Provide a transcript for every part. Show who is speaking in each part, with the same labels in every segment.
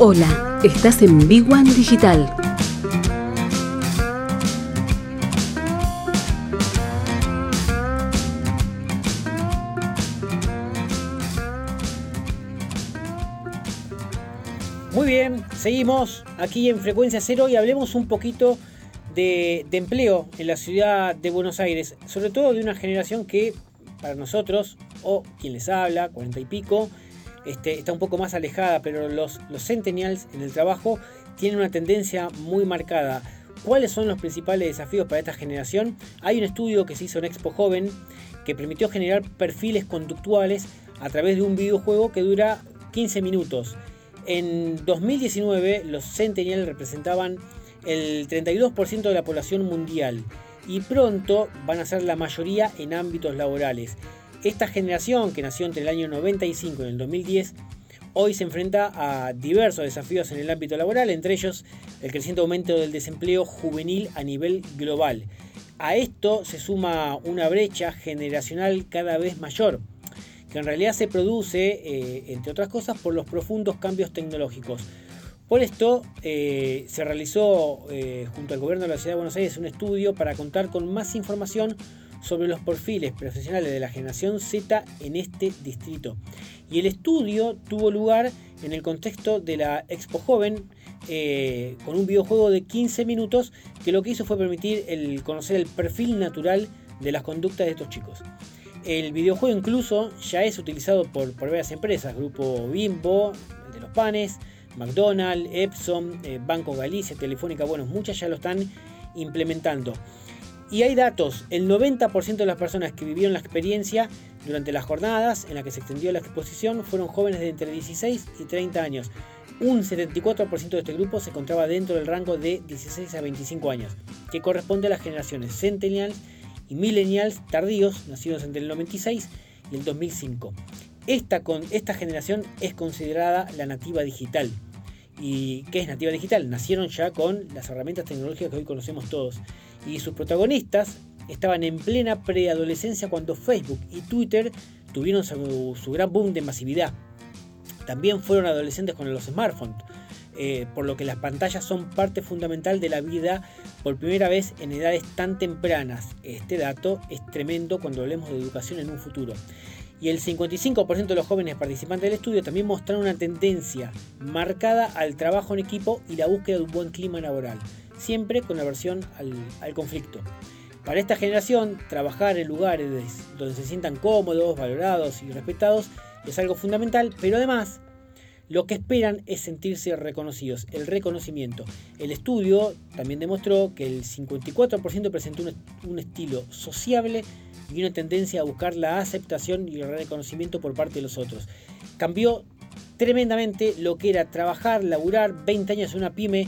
Speaker 1: Hola, estás en Big One Digital.
Speaker 2: Muy bien, seguimos aquí en Frecuencia Cero y hablemos un poquito de, empleo en la ciudad de Buenos Aires, sobre todo de una generación que para nosotros, o quien les habla, cuarenta y pico, este, está un poco más alejada, pero los, los centennials en el trabajo tienen una tendencia muy marcada. ¿Cuáles son los principales desafíos para esta generación? Hay un estudio que se hizo en Expo Joven que permitió generar perfiles conductuales a través de un videojuego que dura 15 minutos. En 2019 los centennials representaban el 32% de la población mundial y pronto van a ser la mayoría en ámbitos laborales. Esta generación que nació entre el año 95 y el 2010 hoy se enfrenta a diversos desafíos en el ámbito laboral, entre ellos el creciente aumento del desempleo juvenil a nivel global. A esto se suma una brecha generacional cada vez mayor, que en realidad se produce, eh, entre otras cosas, por los profundos cambios tecnológicos. Por esto eh, se realizó eh, junto al gobierno de la Ciudad de Buenos Aires un estudio para contar con más información sobre los perfiles profesionales de la generación Z en este distrito. Y el estudio tuvo lugar en el contexto de la Expo Joven, eh, con un videojuego de 15 minutos que lo que hizo fue permitir el conocer el perfil natural de las conductas de estos chicos. El videojuego incluso ya es utilizado por, varias empresas, Grupo Bimbo, el de los panes, McDonald's, Epson, eh, Banco Galicia, Telefónica, bueno, muchas ya lo están implementando. Y hay datos, el 90% de las personas que vivieron la experiencia durante las jornadas en las que se extendió la exposición fueron jóvenes de entre 16 y 30 años. Un 74% de este grupo se encontraba dentro del rango de 16 a 25 años, que corresponde a las generaciones Centennials y Millennials tardíos, nacidos entre el 96 y el 2005. Esta, con, esta generación es considerada la nativa digital. ¿Y qué es nativa digital? Nacieron ya con las herramientas tecnológicas que hoy conocemos todos y sus protagonistas estaban en plena preadolescencia cuando Facebook y Twitter tuvieron su, gran boom de masividad. También fueron adolescentes con los smartphones, eh, por lo que las pantallas son parte fundamental de la vida por primera vez en edades tan tempranas. Este dato es tremendo cuando hablemos de educación en un futuro. Y el 55% de los jóvenes participantes del estudio también mostraron una tendencia marcada al trabajo en equipo y la búsqueda de un buen clima laboral siempre con aversión al, conflicto. Para esta generación, trabajar en lugares donde se sientan cómodos, valorados y respetados es algo fundamental, pero además lo que esperan es sentirse reconocidos, el reconocimiento. El estudio también demostró que el 54% presentó un, un, estilo sociable y una tendencia a buscar la aceptación y el reconocimiento por parte de los otros. Cambió tremendamente lo que era trabajar, laburar 20 años en una pyme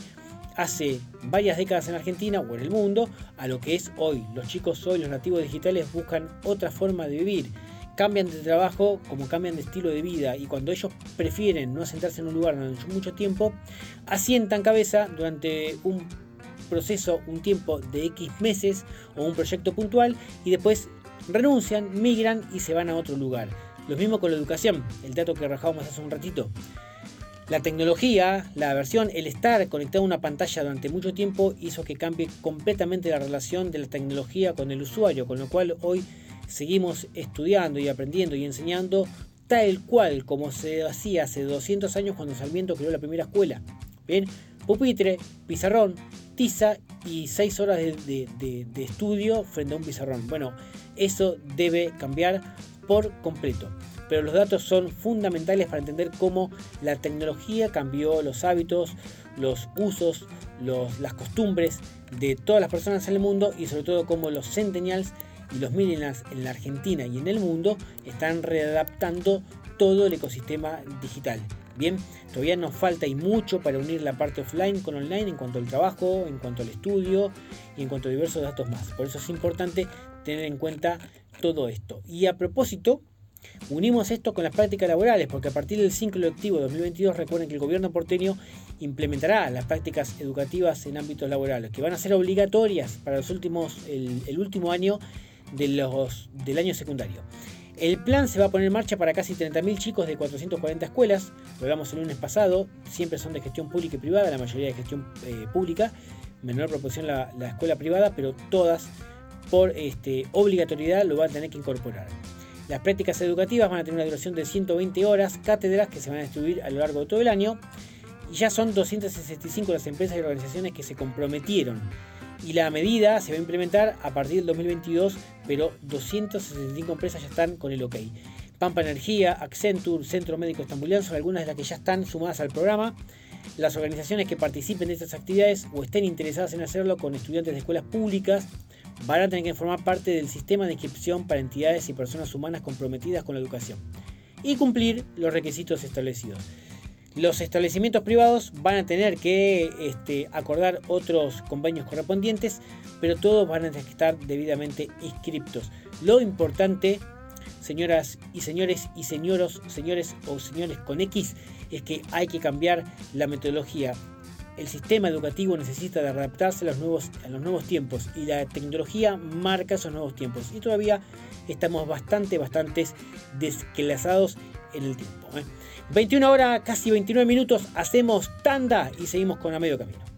Speaker 2: hace varias décadas en Argentina o en el mundo a lo que es hoy. Los chicos hoy, los nativos digitales, buscan otra forma de vivir. Cambian de trabajo como cambian de estilo de vida y cuando ellos prefieren no sentarse en un lugar durante mucho tiempo, asientan cabeza durante un proceso, un tiempo de X meses o un proyecto puntual y después renuncian, migran y se van a otro lugar. Lo mismo con la educación, el dato que rajábamos hace un ratito. La tecnología, la versión, el estar conectado a una pantalla durante mucho tiempo hizo que cambie completamente la relación de la tecnología con el usuario, con lo cual hoy seguimos estudiando y aprendiendo y enseñando tal cual como se hacía hace 200 años cuando Sarmiento creó la primera escuela. Bien, pupitre, pizarrón, tiza y 6 horas de, de estudio frente a un pizarrón. Bueno, eso debe cambiar por completo pero los datos son fundamentales para entender cómo la tecnología cambió los hábitos, los usos, las costumbres de todas las personas en el mundo y sobre todo cómo los centennials y los millennials en la Argentina y en el mundo están readaptando todo el ecosistema digital. Bien, todavía nos falta y mucho para unir la parte offline con online en cuanto al trabajo, en cuanto al estudio y en cuanto a diversos datos más. Por eso es importante tener en cuenta todo esto. Y a propósito, Unimos esto con las prácticas laborales, porque a partir del ciclo lectivo 2022 recuerden que el gobierno porteño implementará las prácticas educativas en ámbitos laborales, que van a ser obligatorias para los últimos, el, último año de los, del año secundario. El plan se va a poner en marcha para casi 30.000 chicos de 440 escuelas. Lo hablamos el lunes pasado. Siempre son de gestión pública y privada, la mayoría de gestión eh, pública. Menor proporción la, la, escuela privada, pero todas por este, obligatoriedad lo van a tener que incorporar. Las prácticas educativas van a tener una duración de 120 horas, cátedras que se van a distribuir a lo largo de todo el año. Y ya son 265 las empresas y organizaciones que se comprometieron y la medida se va a implementar a partir del 2022, pero 265 empresas ya están con el OK. Pampa Energía, Accenture, Centro Médico Estambuliano son algunas de las que ya están sumadas al programa. Las organizaciones que participen de estas actividades o estén interesadas en hacerlo con estudiantes de escuelas públicas van a tener que formar parte del sistema de inscripción para entidades y personas humanas comprometidas con la educación y cumplir los requisitos establecidos. Los establecimientos privados van a tener que este, acordar otros convenios correspondientes, pero todos van a tener que estar debidamente inscriptos. Lo importante, señoras y señores y señoros, señores o señores con X, es que hay que cambiar la metodología. El sistema educativo necesita de adaptarse a los nuevos, a los nuevos tiempos y la tecnología marca esos nuevos tiempos. Y todavía estamos bastante, bastante desclasados en el tiempo. ¿eh? 21 horas, casi 29 minutos, hacemos tanda y seguimos con a medio camino.